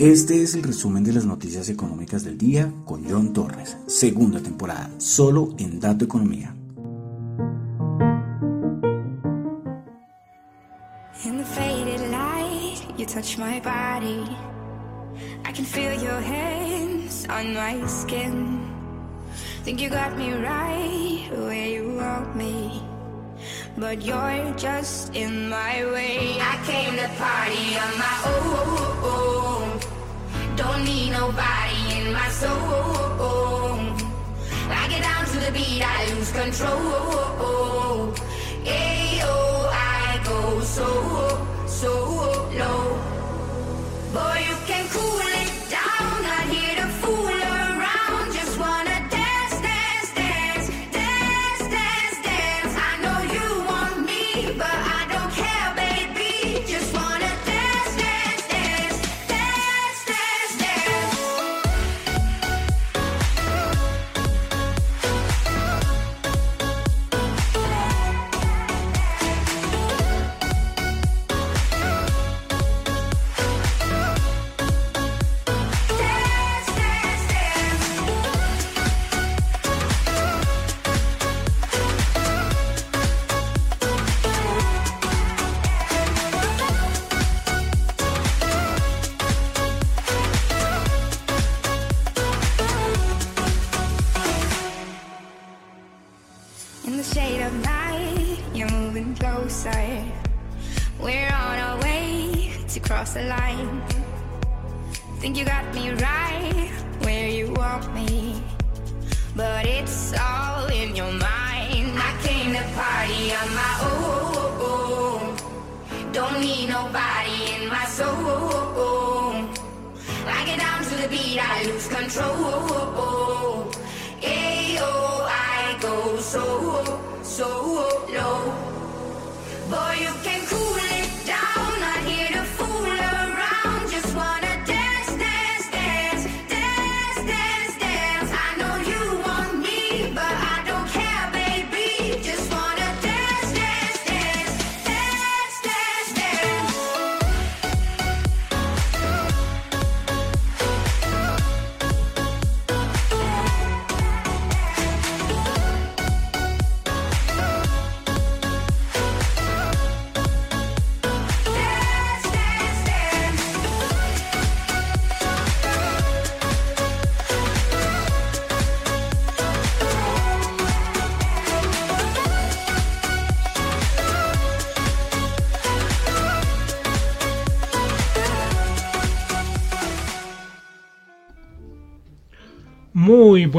Este es el resumen de las noticias económicas del día con John Torres, segunda temporada, solo en Dato Economía. In the faded light, you touch my body. I can feel your hands on my skin. Think you got me right where you want me. But you're just in my way. I came to party on my own. Don't need nobody in my soul. I get down to the beat, I lose control. Ayo, I go so, so low.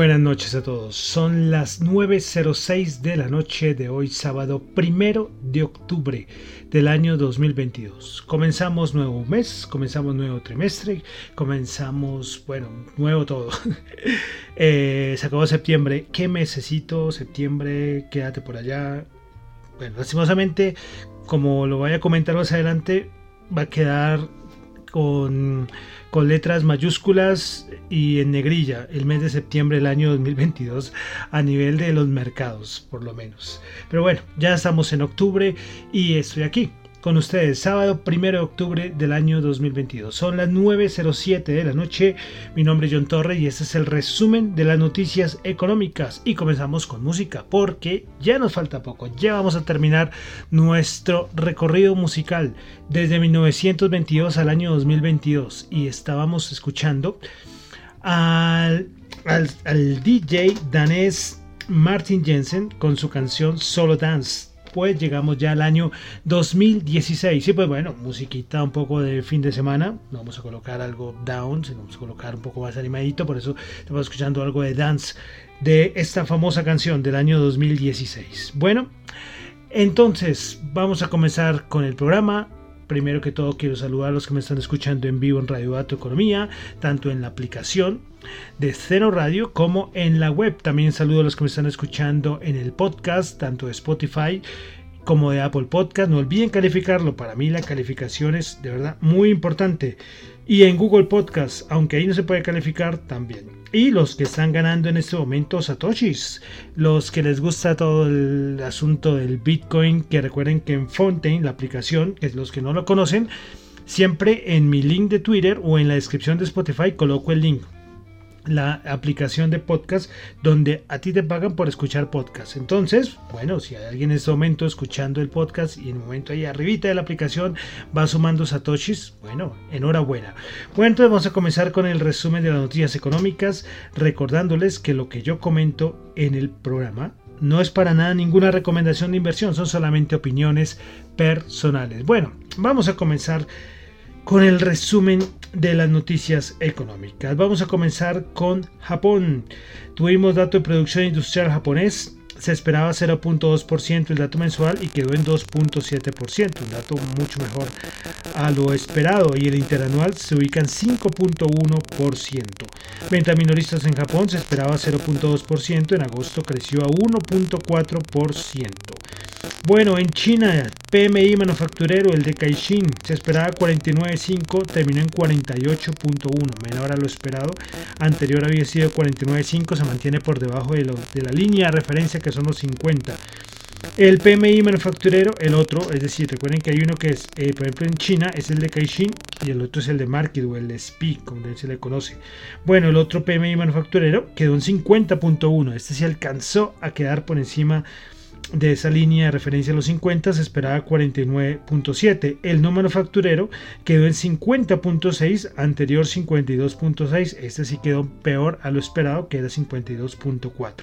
Buenas noches a todos. Son las 9.06 de la noche de hoy, sábado primero de octubre del año 2022. Comenzamos nuevo mes, comenzamos nuevo trimestre, comenzamos, bueno, nuevo todo. Eh, se acabó septiembre. ¿Qué mesecito? Septiembre, quédate por allá. Bueno, lastimosamente, como lo voy a comentar más adelante, va a quedar con, con letras mayúsculas y en negrilla el mes de septiembre del año 2022 a nivel de los mercados, por lo menos. Pero bueno, ya estamos en octubre y estoy aquí con ustedes, sábado 1 de octubre del año 2022. Son las 9.07 de la noche. Mi nombre es John Torre y este es el resumen de las noticias económicas. Y comenzamos con música porque ya nos falta poco. Ya vamos a terminar nuestro recorrido musical desde 1922 al año 2022. Y estábamos escuchando al, al, al DJ danés Martin Jensen con su canción Solo Dance pues llegamos ya al año 2016. Y pues bueno, musiquita un poco de fin de semana. Vamos a colocar algo down, sino vamos a colocar un poco más animadito. Por eso estamos escuchando algo de dance de esta famosa canción del año 2016. Bueno, entonces vamos a comenzar con el programa. Primero que todo quiero saludar a los que me están escuchando en vivo en Radio Dato Economía, tanto en la aplicación de Cero Radio como en la web. También saludo a los que me están escuchando en el podcast, tanto de Spotify como de Apple Podcast. No olviden calificarlo. Para mí la calificación es de verdad muy importante. Y en Google Podcast, aunque ahí no se puede calificar, también. Y los que están ganando en este momento Satoshis, los que les gusta todo el asunto del Bitcoin, que recuerden que en Fontaine, la aplicación, que es los que no lo conocen, Siempre en mi link de Twitter o en la descripción de Spotify coloco el link la aplicación de podcast donde a ti te pagan por escuchar podcast. Entonces, bueno, si hay alguien en este momento escuchando el podcast y en el momento ahí arribita de la aplicación va sumando satoshis, bueno, enhorabuena. Bueno, entonces vamos a comenzar con el resumen de las noticias económicas, recordándoles que lo que yo comento en el programa no es para nada ninguna recomendación de inversión, son solamente opiniones personales. Bueno, vamos a comenzar con el resumen de las noticias económicas. Vamos a comenzar con Japón. Tuvimos dato de producción industrial japonés. Se esperaba 0.2% el dato mensual y quedó en 2.7%, un dato mucho mejor a lo esperado. Y el interanual se ubica en 5.1%. Venta minoristas en Japón se esperaba 0.2%, en agosto creció a 1.4%. Bueno, en China, PMI manufacturero, el de Caixin, se esperaba 49.5, terminó en 48.1, menor a lo esperado. Anterior había sido 49.5, se mantiene por debajo de, de, la línea de referencia que son los 50. El PMI manufacturero, el otro, es decir, recuerden que hay uno que es, eh, por ejemplo, en China es el de Caixin y el otro es el de Market o el SPI, como se le conoce. Bueno, el otro PMI manufacturero quedó en 50.1, este se alcanzó a quedar por encima de esa línea de referencia a los 50 se esperaba 49.7. El no manufacturero quedó en 50.6, anterior 52.6. Este sí quedó peor a lo esperado, que era 52.4.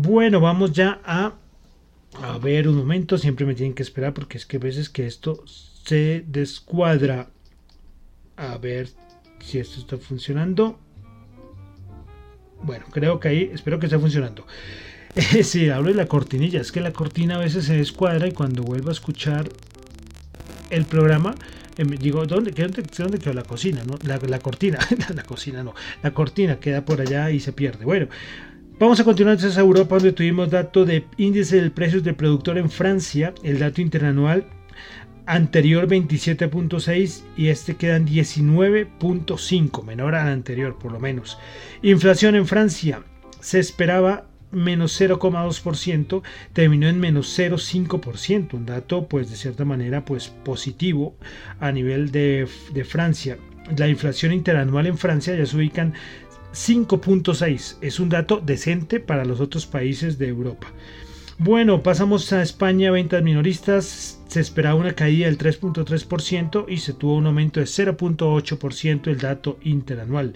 Bueno, vamos ya a, a ver un momento. Siempre me tienen que esperar porque es que a veces que esto se descuadra. A ver si esto está funcionando. Bueno, creo que ahí, espero que esté funcionando. sí, hablo de la cortinilla. Es que la cortina a veces se descuadra y cuando vuelvo a escuchar el programa, em, digo, ¿dónde, quedó la cocina? No? La, cortina, la cocina no. La cortina queda por allá y se pierde. Bueno, Vamos a continuar entonces a Europa donde tuvimos dato de índice de precios del productor en Francia, el dato interanual anterior 27.6 y este queda en 19.5, menor al anterior por lo menos. Inflación en Francia se esperaba menos 0,2%, terminó en menos 0,5%, un dato pues de cierta manera pues positivo a nivel de, de Francia. La inflación interanual en Francia ya se ubican 5.6, es un dato decente para los otros países de Europa. Bueno, pasamos a España, ventas minoristas. Se esperaba una caída del 3.3% y se tuvo un aumento de 0.8% el dato interanual.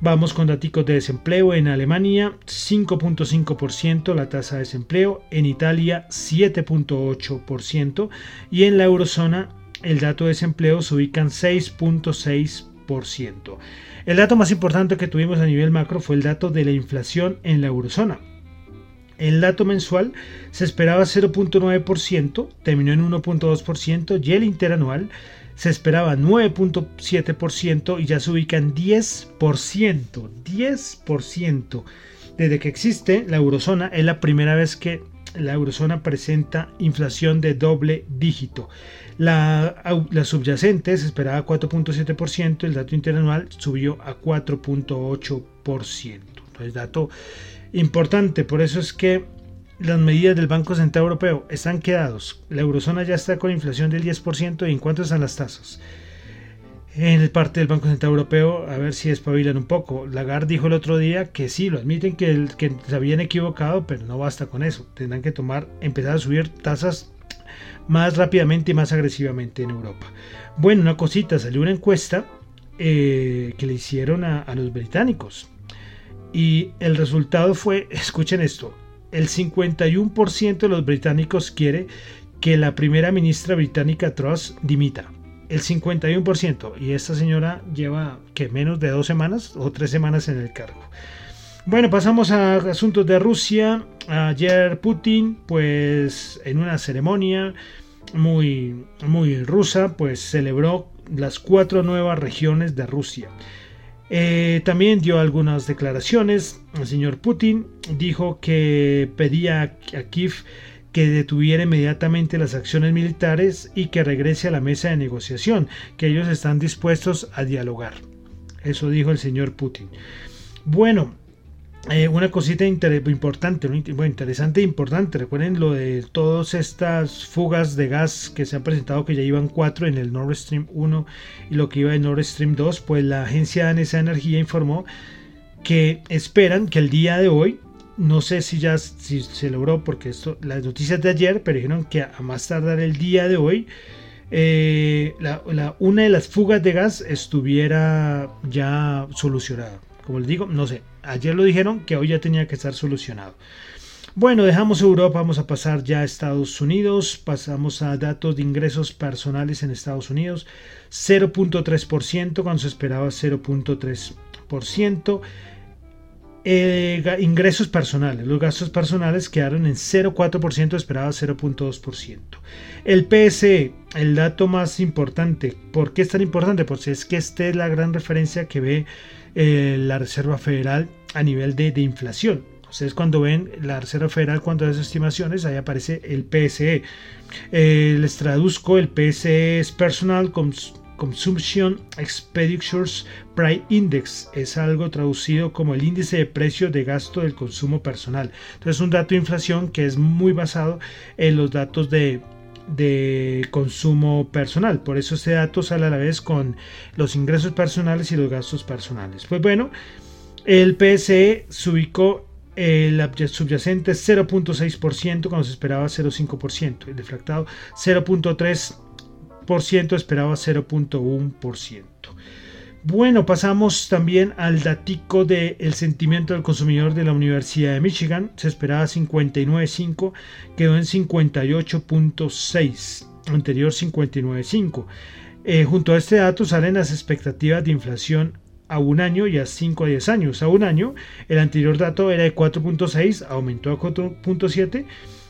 Vamos con datos de desempleo en Alemania, 5.5% la tasa de desempleo, en Italia 7.8% y en la eurozona el dato de desempleo se ubica en 6.6%. El dato más importante que tuvimos a nivel macro fue el dato de la inflación en la eurozona. El dato mensual se esperaba 0.9%, terminó en 1.2% y el interanual se esperaba 9.7% y ya se ubica en 10%. 10%. Desde que existe la eurozona es la primera vez que la eurozona presenta inflación de doble dígito. La, subyacente se esperaba 4.7%, el dato interanual subió a 4.8%. Entonces, dato importante, por eso es que las medidas del Banco Central Europeo están quedados. La eurozona ya está con inflación del 10% y en cuánto están las tasas. En el parte del Banco Central Europeo, a ver si espabilan un poco. Lagarde dijo el otro día que sí, lo admiten que, que se habían equivocado, pero no basta con eso. Tendrán que tomar, empezar a subir tasas más rápidamente y más agresivamente en Europa. Bueno, una cosita, salió una encuesta eh, que le hicieron a, a los británicos. Y el resultado fue, escuchen esto, el 51% de los británicos quiere que la primera ministra británica Truss dimita. El 51%. Y esta señora lleva que menos de dos semanas o tres semanas en el cargo. Bueno, pasamos a asuntos de Rusia. Ayer Putin, pues en una ceremonia muy, muy rusa, pues celebró las cuatro nuevas regiones de Rusia. Eh, también dio algunas declaraciones. El señor Putin dijo que pedía a Kiev que detuviera inmediatamente las acciones militares y que regrese a la mesa de negociación, que ellos están dispuestos a dialogar. Eso dijo el señor Putin. Bueno, eh, una cosita importante, bueno, interesante e importante. Recuerden lo de todas estas fugas de gas que se han presentado, que ya iban cuatro en el Nord Stream 1 y lo que iba en Nord Stream 2. Pues la agencia danesa de energía informó que esperan que el día de hoy, no sé si ya si se logró, porque esto, las noticias de ayer, pero dijeron que a más tardar el día de hoy, eh, una de las fugas de gas estuviera ya solucionada. Como les digo, no sé, ayer lo dijeron que hoy ya tenía que estar solucionado. Bueno, dejamos Europa, vamos a pasar ya a Estados Unidos, pasamos a datos de ingresos personales en Estados Unidos, 0.3% cuando se esperaba 0.3%. Eh, ingresos personales, los gastos personales quedaron en 0.4%, esperaba 0.2%. El PSE, el dato más importante, ¿por qué es tan importante? Pues es que esta es la gran referencia que ve eh, la Reserva Federal a nivel de, inflación. Ustedes cuando ven la Reserva Federal cuando hace estimaciones, ahí aparece el PSE. Eh, les traduzco, el PSE es Personal Consumption Expenditures Price Index. Es algo traducido como el índice de precio de gasto del consumo personal. Entonces un dato de inflación que es muy basado en los datos de de consumo personal. Por eso este dato sale a la vez con los ingresos personales y los gastos personales. Pues bueno, el PSE se ubicó el subyacente 0.6% cuando se esperaba 0.5%, el defractado 0.3% esperaba 0.1%. Bueno, pasamos también al datico del sentimiento del consumidor de la Universidad de Michigan. Se esperaba 59.5, quedó en 58.6, anterior 59.5. Eh, junto a este dato salen las expectativas de inflación a un año y a 5 a 10 años. A un año, el anterior dato era de 4.6, aumentó a 4.7.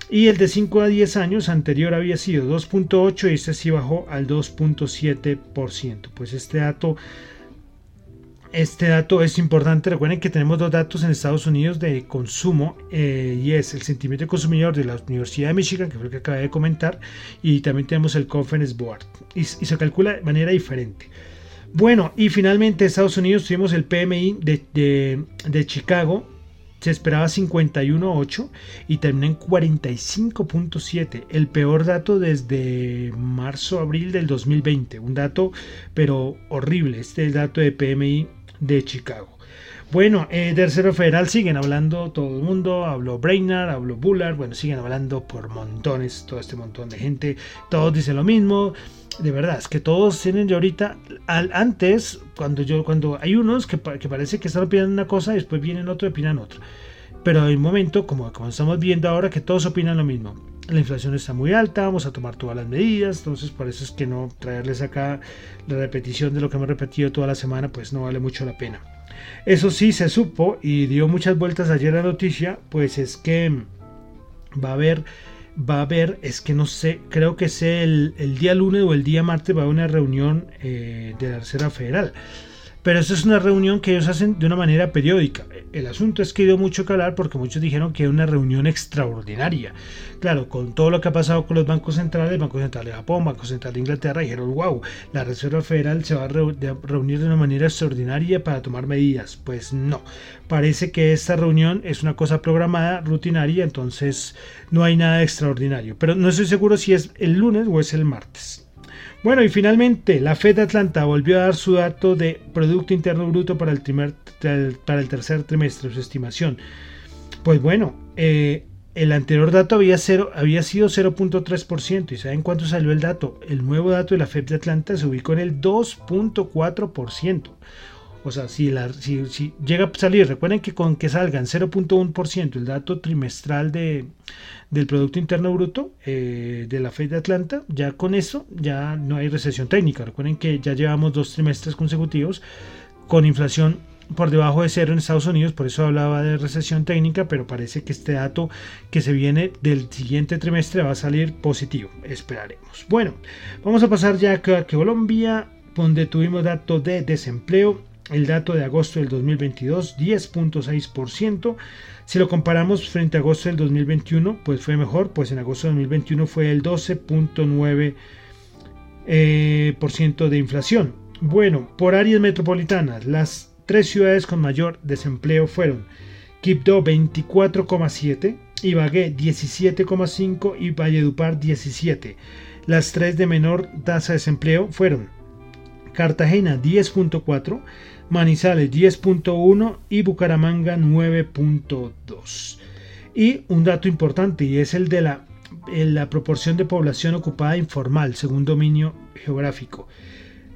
Y el de 5 a 10 años anterior había sido 2.8 y este sí bajó al 2.7%. Pues este dato este dato es importante. Recuerden que tenemos dos datos en Estados Unidos de consumo eh, y es el sentimiento del consumidor de la Universidad de Michigan, que fue el que acabé de comentar, y también tenemos el Conference Board. Y, se calcula de manera diferente. Bueno, y finalmente en Estados Unidos tuvimos el PMI de, de Chicago. Se esperaba 51.8 y terminó en 45.7, el peor dato desde marzo-abril del 2020. Un dato, pero horrible. Este es el dato de PMI de Chicago. Bueno, eh, tercero federal siguen hablando todo el mundo, habló Brainard, habló Bullard, bueno, siguen hablando por montones, todo este montón de gente, todos dicen lo mismo, de verdad, es que todos tienen ya ahorita, antes, cuando yo, cuando hay unos que, que parece que están opinando una cosa después vienen otro y opinan otra, pero hay un momento, como, como estamos viendo ahora, que todos opinan lo mismo, la inflación está muy alta, vamos a tomar todas las medidas, entonces por eso es que no traerles acá la repetición de lo que hemos repetido toda la semana, pues no vale mucho la pena. Eso sí se supo y dio muchas vueltas ayer la noticia, pues es que va a haber, va a haber, es que no sé, creo que es el, día lunes o el día martes va a haber una reunión eh, de la Reserva Federal. Pero eso es una reunión que ellos hacen de una manera periódica. El asunto es que dio mucho que hablar porque muchos dijeron que era una reunión extraordinaria. Claro, con todo lo que ha pasado con los bancos centrales, Banco Central de Japón, Banco Central de Inglaterra, dijeron, wow, la Reserva Federal se va a reunir de una manera extraordinaria para tomar medidas. Pues no, parece que esta reunión es una cosa programada, rutinaria, entonces no hay nada extraordinario. Pero no estoy seguro si es el lunes o es el martes. Bueno, y finalmente la Fed de Atlanta volvió a dar su dato de Producto Interno Bruto para el, para el tercer trimestre, su estimación. Pues bueno, eh, el anterior dato había, cero, había sido 0.3%. ¿Y saben cuánto salió el dato? El nuevo dato de la Fed de Atlanta se ubicó en el 2.4%. O sea, si, llega a salir, recuerden que con que salgan 0.1% el dato trimestral de, del Producto Interno Bruto eh, de la Fed de Atlanta, ya con eso ya no hay recesión técnica. Recuerden que ya llevamos dos trimestres consecutivos con inflación por debajo de cero en Estados Unidos, por eso hablaba de recesión técnica, pero parece que este dato que se viene del siguiente trimestre va a salir positivo. Esperaremos. Bueno, vamos a pasar ya a Colombia, donde tuvimos dato de desempleo el dato de agosto del 2022, 10.6%. Si lo comparamos frente a agosto del 2021, pues fue mejor, pues en agosto del 2021 fue el 12.9% eh, de inflación. Bueno, por áreas metropolitanas, las tres ciudades con mayor desempleo fueron Quibdó 24,7, Ibagué 17,5 y Valledupar 17. Las tres de menor tasa de desempleo fueron Cartagena 10.4, Manizales 10.1 y Bucaramanga 9.2. Y un dato importante y es el de la, la proporción de población ocupada informal según dominio geográfico.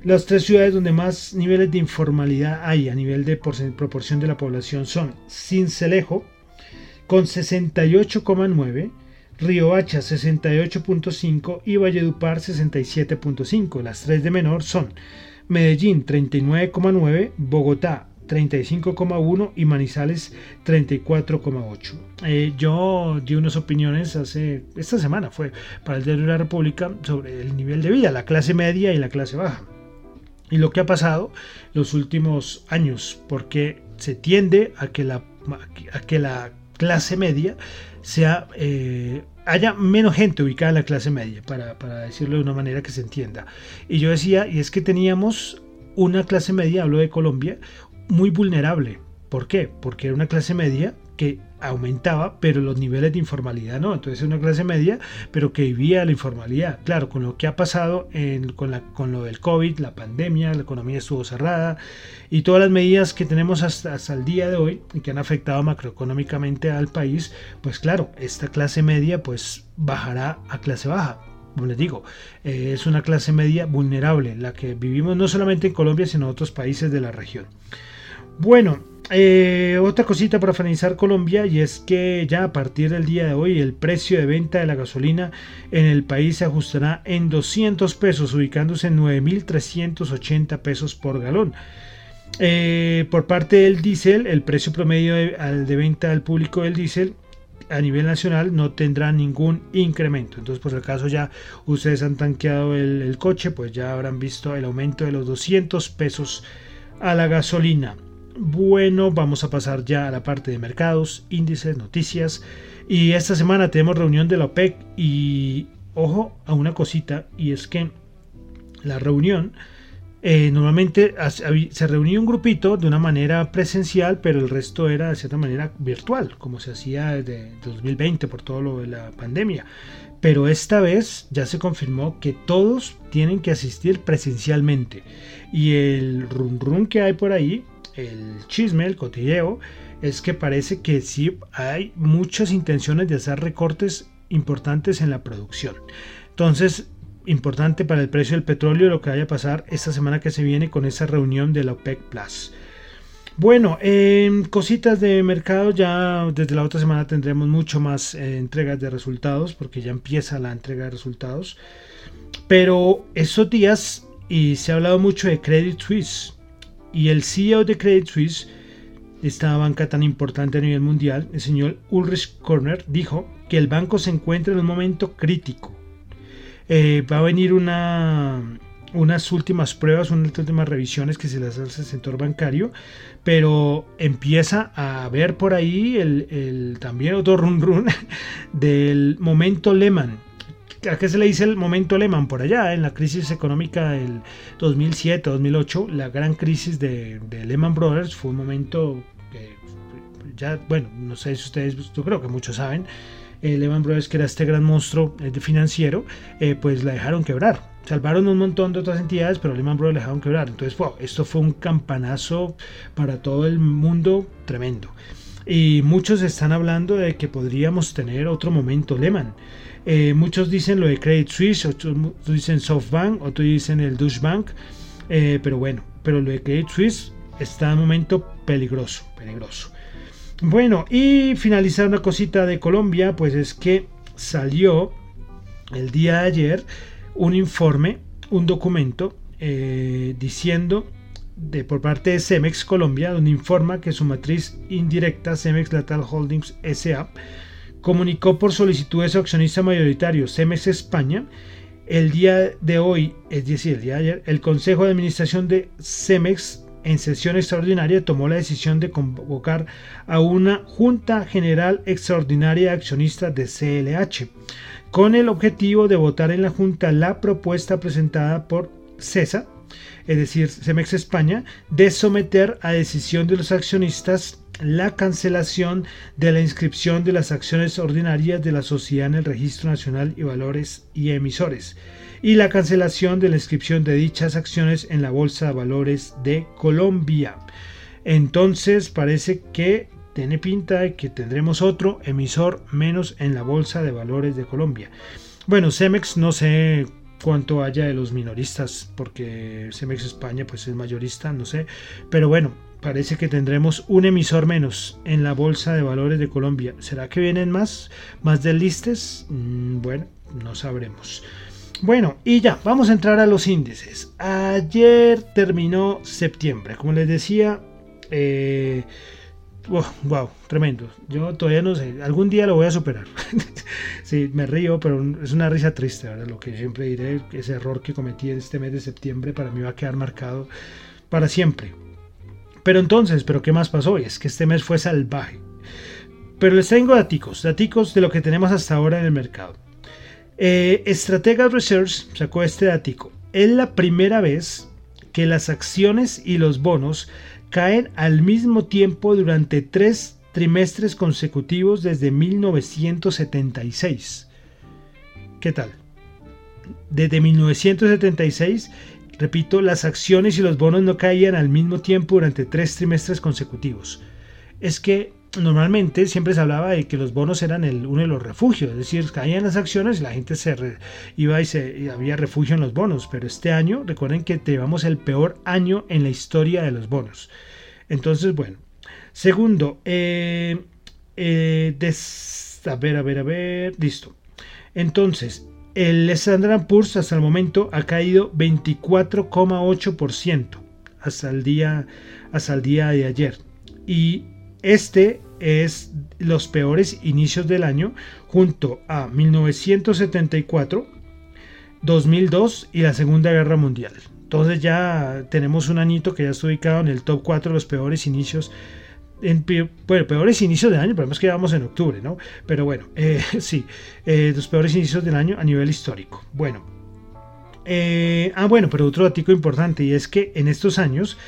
Las tres ciudades donde más niveles de informalidad hay a nivel de proporción de la población son Cincelejo con 68,9, Riohacha 68.5 y Valledupar 67.5. Las tres de menor son Medellín 39,9, Bogotá 35,1 y Manizales 34,8. Eh, yo di unas opiniones hace, esta semana fue para el Diario de la República sobre el nivel de vida, la clase media y la clase baja. Y lo que ha pasado los últimos años, porque se tiende a que la, a que la clase media sea eh, haya menos gente ubicada en la clase media, para, para, decirlo de una manera que se entienda. Y yo decía, y es que teníamos una clase media, hablo de Colombia, muy vulnerable. ¿Por qué? Porque era una clase media que aumentaba, pero los niveles de informalidad no. Entonces es una clase media, pero que vivía la informalidad. Claro, con lo que ha pasado con, la, con lo del COVID, la pandemia, la economía estuvo cerrada y todas las medidas que tenemos hasta, hasta el día de hoy y que han afectado macroeconómicamente al país, pues claro, esta clase media pues bajará a clase baja como les digo, eh, es una clase media vulnerable, la que vivimos no solamente en Colombia, sino en otros países de la región. Bueno, eh, otra cosita para finalizar Colombia y es que ya a partir del día de hoy el precio de venta de la gasolina en el país se ajustará en 200 pesos, ubicándose en 9.380 pesos por galón. Eh, por parte del diésel, el precio promedio de, de venta al público del diésel a nivel nacional no tendrá ningún incremento. Entonces, por si acaso ya ustedes han tanqueado el, el coche, pues ya habrán visto el aumento de los 200 pesos a la gasolina. Bueno, vamos a pasar ya a la parte de mercados, índices, noticias. Y esta semana tenemos reunión de la OPEC y ojo a una cosita y es que la reunión eh, normalmente se reunía un grupito de una manera presencial, pero el resto era de cierta manera virtual, como se hacía desde 2020 por todo lo de la pandemia. Pero esta vez ya se confirmó que todos tienen que asistir presencialmente. Y el run run que hay por ahí el chisme, el cotilleo, es que parece que sí hay muchas intenciones de hacer recortes importantes en la producción. Entonces, importante para el precio del petróleo lo que vaya a pasar esta semana que se viene con esa reunión de la OPEC Plus. Bueno, em, cositas de mercado, ya desde la otra semana tendremos mucho más eh, entregas de resultados porque ya empieza la entrega de resultados. Pero esos días, y se ha hablado mucho de Credit Suisse, y el CEO de Credit Suisse, esta banca tan importante a nivel mundial, el señor Ulrich Korner, dijo que el banco se encuentra en un momento crítico. Eh, va a venir una, unas últimas pruebas, unas últimas revisiones que se las hace al sector bancario, pero empieza a ver por ahí el, el también otro run run del momento Lehman ¿A qué se le dice el momento Lehman? Por allá, en la crisis económica del 2007-2008, la gran crisis de, Lehman Brothers fue un momento que ya, bueno, no sé si ustedes, yo creo que muchos saben, eh, Lehman Brothers, que era este gran monstruo eh, financiero, eh, pues la dejaron quebrar. Salvaron un montón de otras entidades, pero Lehman Brothers la dejaron quebrar. Entonces, wow, esto fue un campanazo para todo el mundo tremendo. Y muchos están hablando de que podríamos tener otro momento Lehman. Eh, muchos dicen lo de Credit Suisse, otros dicen SoftBank, otros dicen el Deutsche Bank, eh, pero bueno, pero lo de Credit Suisse está en un momento peligroso, peligroso. Bueno, y finalizar una cosita de Colombia, pues es que salió el día de ayer un informe, un documento eh, diciendo de por parte de Cemex Colombia, donde informa que su matriz indirecta Cemex Latal Holdings SA comunicó por solicitud de su accionista mayoritario Cemex España. El día de hoy, es decir, el día de ayer, el Consejo de Administración de Cemex en sesión extraordinaria tomó la decisión de convocar a una Junta General Extraordinaria de Accionistas de CLH, con el objetivo de votar en la Junta la propuesta presentada por CESA, es decir, Cemex España, de someter a decisión de los accionistas la cancelación de la inscripción de las acciones ordinarias de la sociedad en el Registro Nacional y Valores y Emisores y la cancelación de la inscripción de dichas acciones en la Bolsa de Valores de Colombia. Entonces parece que tiene pinta de que tendremos otro emisor menos en la Bolsa de Valores de Colombia. Bueno, Cemex no sé cuánto haya de los minoristas, porque Cemex España pues es mayorista, no sé, pero bueno, parece que tendremos un emisor menos en la Bolsa de Valores de Colombia. ¿Será que vienen más? ¿Más listes? Mm, bueno, no sabremos. Bueno, y ya, vamos a entrar a los índices. Ayer terminó septiembre. Como les decía, eh, wow, tremendo. Yo todavía no sé, algún día lo voy a superar. sí, me río, pero es una risa triste, ¿verdad? Lo que siempre diré, ese error que cometí en este mes de septiembre para mí va a quedar marcado para siempre. Pero entonces, ¿pero qué más pasó? es que este mes fue salvaje. Pero les tengo daticos, daticos de lo que tenemos hasta ahora en el mercado. Eh, Estratega Research sacó este datico. Es la primera vez que las acciones y los bonos caen al mismo tiempo durante tres trimestres consecutivos desde 1976. ¿Qué tal? Desde 1976 Repito, las acciones y los bonos no caían al mismo tiempo durante tres trimestres consecutivos. Es que normalmente siempre se hablaba de que los bonos eran el, uno de los refugios, es decir, caían las acciones y la gente se iba y, se, había refugio en los bonos, pero este año, recuerden que llevamos el peor año en la historia de los bonos. Entonces, bueno. Segundo, eh, eh, a ver, a ver, a ver, listo. Entonces, el Standard Poor's hasta el momento ha caído 24,8% hasta el día hasta el día de ayer y este es los peores inicios del año junto a 1974, 2002 y la Segunda Guerra Mundial. Entonces ya tenemos un añito que ya está ubicado en el top 4 de los peores inicios en peores inicios del año, pero es que vamos en octubre, ¿no? Pero bueno, eh, sí, eh, los peores inicios del año a nivel histórico. Bueno, eh, ah, bueno, pero otro dato importante y es que en estos años,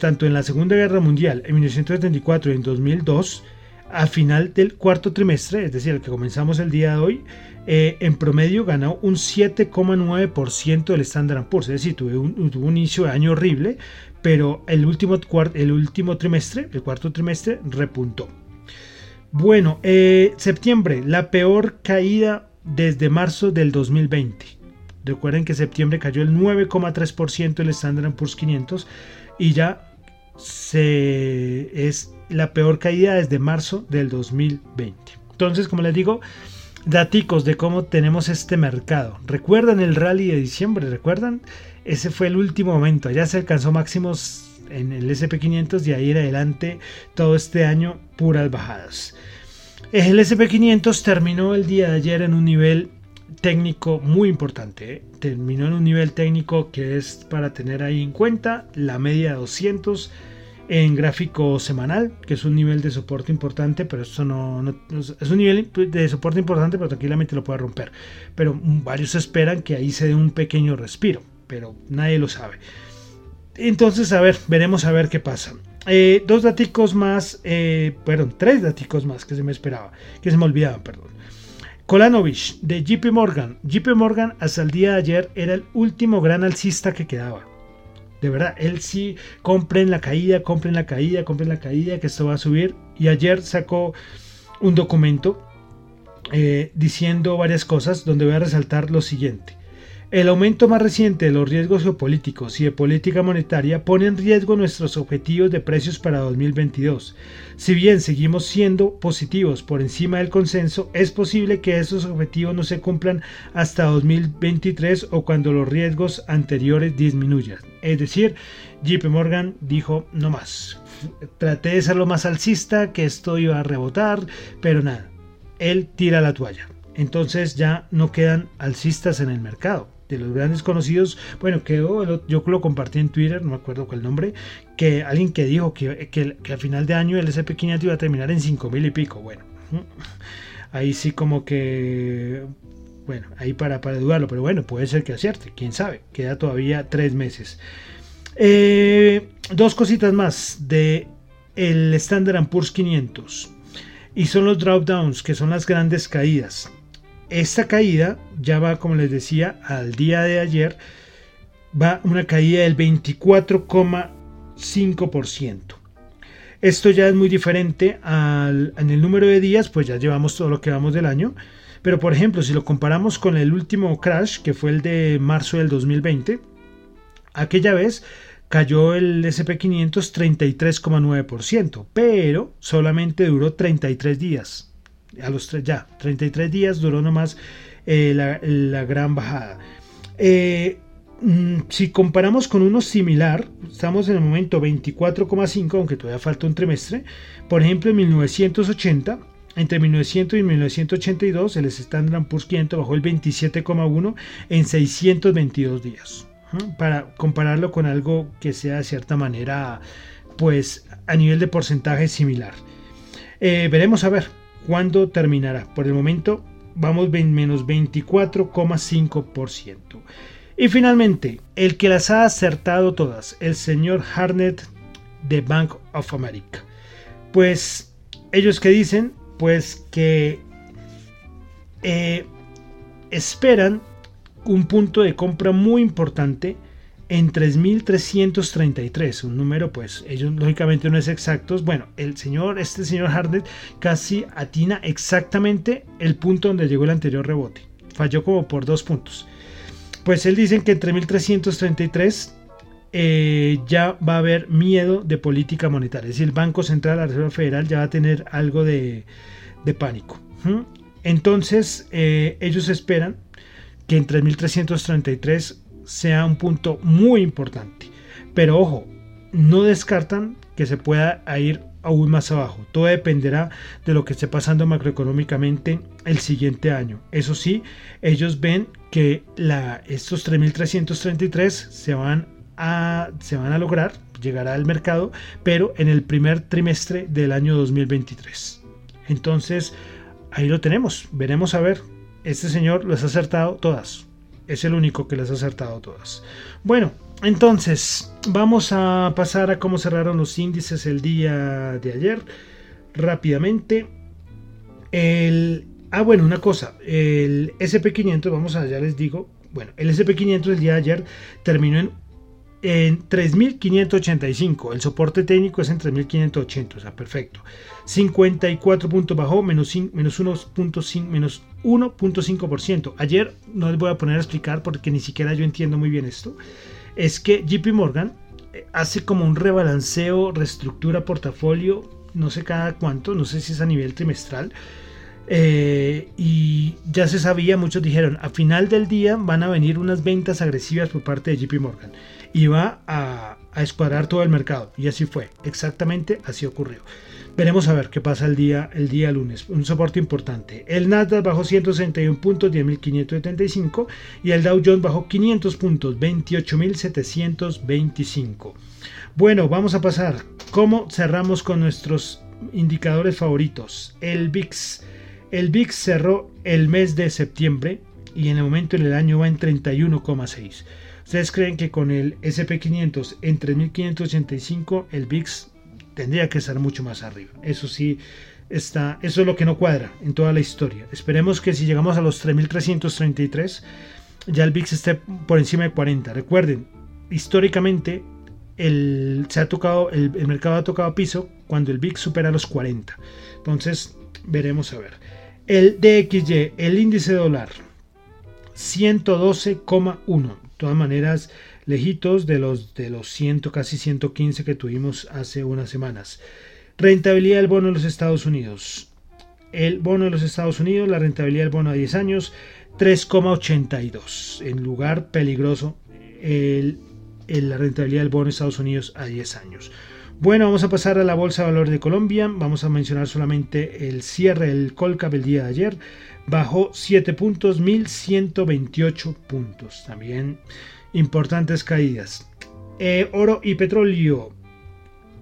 tanto en la Segunda Guerra Mundial, en 1974 y en 2002, a final del cuarto trimestre, es decir, el que comenzamos el día de hoy, en promedio ganó un 7,9% del Standard Poor's, es decir, tuvo un, tuvo un inicio de año horrible, pero el último, el último trimestre, el cuarto trimestre, repuntó. Bueno, eh, septiembre, la peor caída desde marzo del 2020. Recuerden que septiembre cayó el 9,3% el Standard Poor's 500 y ya se, es la peor caída desde marzo del 2020. Entonces, como les digo, daticos de cómo tenemos este mercado. ¿Recuerdan el rally de diciembre? ¿Recuerdan? ese fue el último momento. Ya se alcanzó máximos en el SP500 y ahí en adelante todo este año puras bajadas. El SP500 terminó el día de ayer en un nivel técnico muy importante. ¿eh? Terminó en un nivel técnico que es para tener ahí en cuenta la media de 200 en gráfico semanal, que es un nivel de soporte importante, pero esto no, no, es un nivel de soporte importante, pero tranquilamente lo puede romper. Pero varios esperan que ahí se dé un pequeño respiro pero nadie lo sabe. Entonces, a ver, veremos a ver qué pasa. Eh, dos daticos más, eh, perdón, tres daticos más que se me esperaba, que se me olvidaban, perdón. Kolanovich de JP Morgan. JP Morgan hasta el día de ayer era el último gran alcista que quedaba. De verdad, él sí, compren la caída, compren la caída, compren la caída, que esto va a subir. Y ayer sacó un documento eh, diciendo varias cosas donde voy a resaltar lo siguiente. El aumento más reciente de los riesgos geopolíticos y de política monetaria pone en riesgo nuestros objetivos de precios para 2022. Si bien seguimos siendo positivos por encima del consenso, es posible que esos objetivos no se cumplan hasta 2023 o cuando los riesgos anteriores disminuyan. Es decir, JP Morgan dijo no más. Traté de ser lo más alcista, que esto iba a rebotar, pero nada, él tira la toalla. Entonces ya no quedan alcistas en el mercado de los grandes conocidos, bueno, quedó, yo lo compartí en Twitter, no me acuerdo cuál nombre, que alguien que dijo que, que, que a final de año el SP500 iba a terminar en 5 mil y pico, bueno, ahí sí como que, bueno, ahí para, para dudarlo, pero bueno, puede ser que acierte, quién sabe, queda todavía tres meses. Eh, dos cositas más de el Standard Poor's 500 y son los drawdowns, que son las grandes caídas. Esta caída ya va, como les decía, al día de ayer, va una caída del 24,5%. Esto ya es muy diferente al, en el número de días, pues ya llevamos todo lo que vamos del año. Pero por ejemplo, si lo comparamos con el último crash, que fue el de marzo del 2020, aquella vez cayó el SP500 33,9%, pero solamente duró 33 días. A los ya, 33 días duró nomás eh, la, gran bajada. Eh, mm, si comparamos con uno similar, estamos en el momento 24,5, aunque todavía falta un trimestre. Por ejemplo, en 1980, entre 1900 y 1982, el Standard Poor's 500 bajó el 27,1 en 622 días para compararlo con algo que sea de cierta manera, pues a nivel de porcentaje similar. Eh, veremos a ver cuándo terminará. Por el momento vamos en menos 24,5%. Y finalmente, el que las ha acertado todas, el señor Harnett de Bank of America. Pues ellos que dicen, pues que eh, esperan un punto de compra muy importante en 3.333, un número pues ellos lógicamente no es exactos. Bueno, el señor, este señor Hardet casi atina exactamente el punto donde llegó el anterior rebote. Falló como por dos puntos. Pues él dice que en 3.333 eh, ya va a haber miedo de política monetaria. Es decir, el Banco Central, la Reserva Federal ya va a tener algo de, pánico. Entonces, eh, ellos esperan que en 3333 sea un punto muy importante. Pero ojo, no descartan que se pueda ir aún más abajo. Todo dependerá de lo que esté pasando macroeconómicamente el siguiente año. Eso sí, ellos ven que estos 3333 se van a, se van a lograr, llegará al mercado, pero en el primer trimestre del año 2023. Entonces, ahí lo tenemos. Veremos a ver este señor las ha acertado todas. Es el único que las ha acertado todas. Bueno, entonces vamos a pasar a cómo cerraron los índices el día de ayer. Rápidamente. El, ah, bueno, una cosa. El SP500, vamos a, ya les digo. Bueno, el SP500 el día de ayer terminó en en 3585. El soporte técnico es en 3580, o sea, perfecto. 54 puntos bajó, menos, menos 1.5%. Ayer no les voy a poner a explicar porque ni siquiera yo entiendo muy bien esto. Es que JP Morgan eh, hace como un rebalanceo, reestructura portafolio, no sé cada cuánto, no sé si es a nivel trimestral. Eh, y ya se sabía, muchos dijeron, a final del día van a venir unas ventas agresivas por parte de JP Morgan y va a, escuadrar todo el mercado. Y así fue, exactamente así ocurrió. Veremos a ver qué pasa el día, el día lunes. Un soporte importante. El Nasdaq bajó 161 puntos, 10.575. Y el Dow Jones bajó 500 puntos, 28.725. Bueno, vamos a pasar. ¿Cómo cerramos con nuestros indicadores favoritos? El VIX. El VIX cerró el mes de septiembre y en el momento en el año va en 31,6. ¿Ustedes creen que con el SP500 en 3.585 el VIX tendría que estar mucho más arriba. Eso sí, está, eso es lo que no cuadra en toda la historia. Esperemos que si llegamos a los 3.333, ya el VIX esté por encima de 40. Recuerden, históricamente el, se ha tocado, el, mercado ha tocado piso cuando el VIX supera los 40. Entonces, veremos a ver. El DXY, el índice dólar, 112,1. De todas maneras, lejitos de los, de los 100, casi 115 que tuvimos hace unas semanas. Rentabilidad del bono de los Estados Unidos. El bono de los Estados Unidos, la rentabilidad del bono a 10 años, 3,82. En lugar peligroso, el, la rentabilidad del bono de Estados Unidos a 10 años. Bueno, vamos a pasar a la Bolsa de Valor de Colombia. Vamos a mencionar solamente el cierre del Colcap el día de ayer. Bajó 7 puntos, 1128 puntos. También importantes caídas. Eh, oro y petróleo,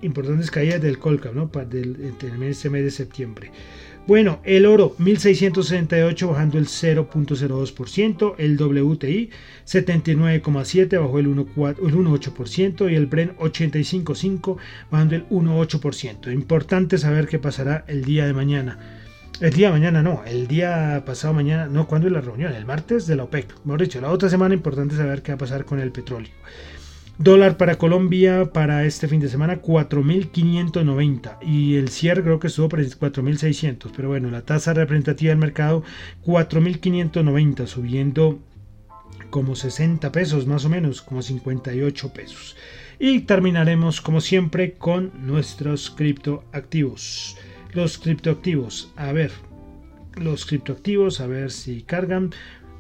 importantes caídas del Colcap, ¿no? Del, este mes de septiembre. Bueno, el oro 1668 bajando el 0.02%, el WTI 79,7 bajó el 1.8% y el Brent 85.5 bajando el 1.8%. Importante saber qué pasará el día de mañana. El día de mañana no, el día pasado mañana, no, ¿cuándo es la reunión? El martes de la OPEC. Mejor dicho, la otra semana importante saber qué va a pasar con el petróleo. Dólar para Colombia para este fin de semana 4.590 y el cierre creo que estuvo por 4.600, pero bueno, la tasa representativa del mercado 4.590 subiendo como 60 pesos más o menos, como 58 pesos. Y terminaremos como siempre con nuestros criptoactivos. Los criptoactivos, a ver, los criptoactivos, a ver si cargan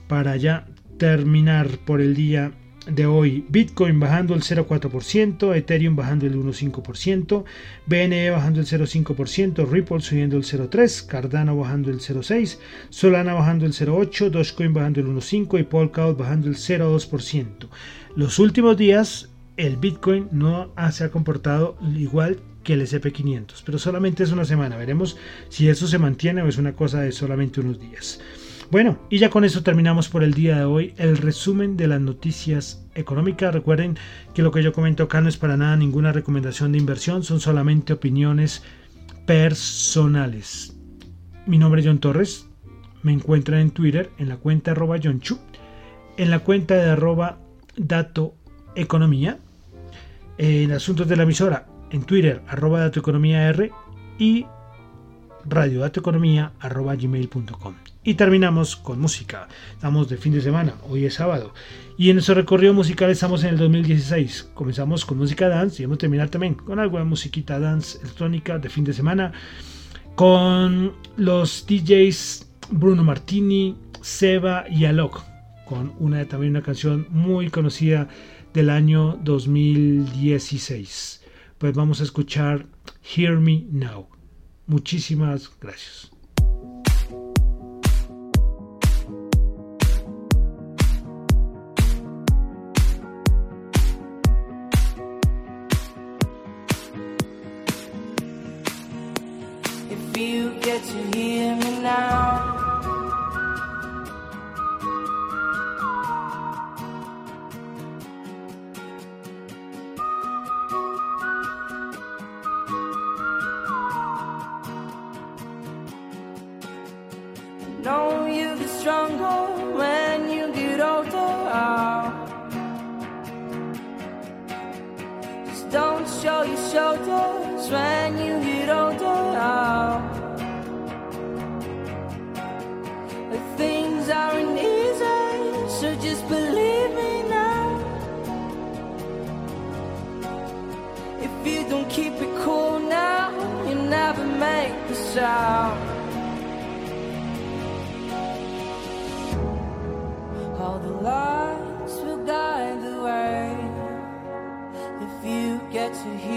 para ya terminar por el día de hoy, Bitcoin bajando el 0,4%, Ethereum bajando el 1,5%, BNE bajando el 0,5%, Ripple subiendo el 0,3%, Cardano bajando el 0,6%, Solana bajando el 0,8%, Dogecoin bajando el 1,5% y Polkadot bajando el 0,2%. Los últimos días el Bitcoin no se ha comportado igual que el SP500, pero solamente es una semana. Veremos si eso se mantiene o es una cosa de solamente unos días. Bueno, y ya con eso terminamos por el día de hoy el resumen de las noticias económicas. Recuerden que lo que yo comento acá no es para nada ninguna recomendación de inversión, son solamente opiniones personales. Mi nombre es John Torres, me encuentran en Twitter en la cuenta arroba John en la cuenta de arroba Dato Economía, en asuntos de la emisora en Twitter arroba Dato Economía R y radiodatoeconomía arroba gmail.com. Y terminamos con música. Estamos de fin de semana, hoy es sábado. Y en nuestro recorrido musical estamos en el 2016. Comenzamos con música dance y vamos a terminar también con algo de musiquita dance electrónica de fin de semana. Con los DJs Bruno Martini, Seba y Alok. Con una, también una canción muy conocida del año 2016. Pues vamos a escuchar Hear Me Now. Muchísimas gracias. us out. All the lights will guide the way if you get to hear.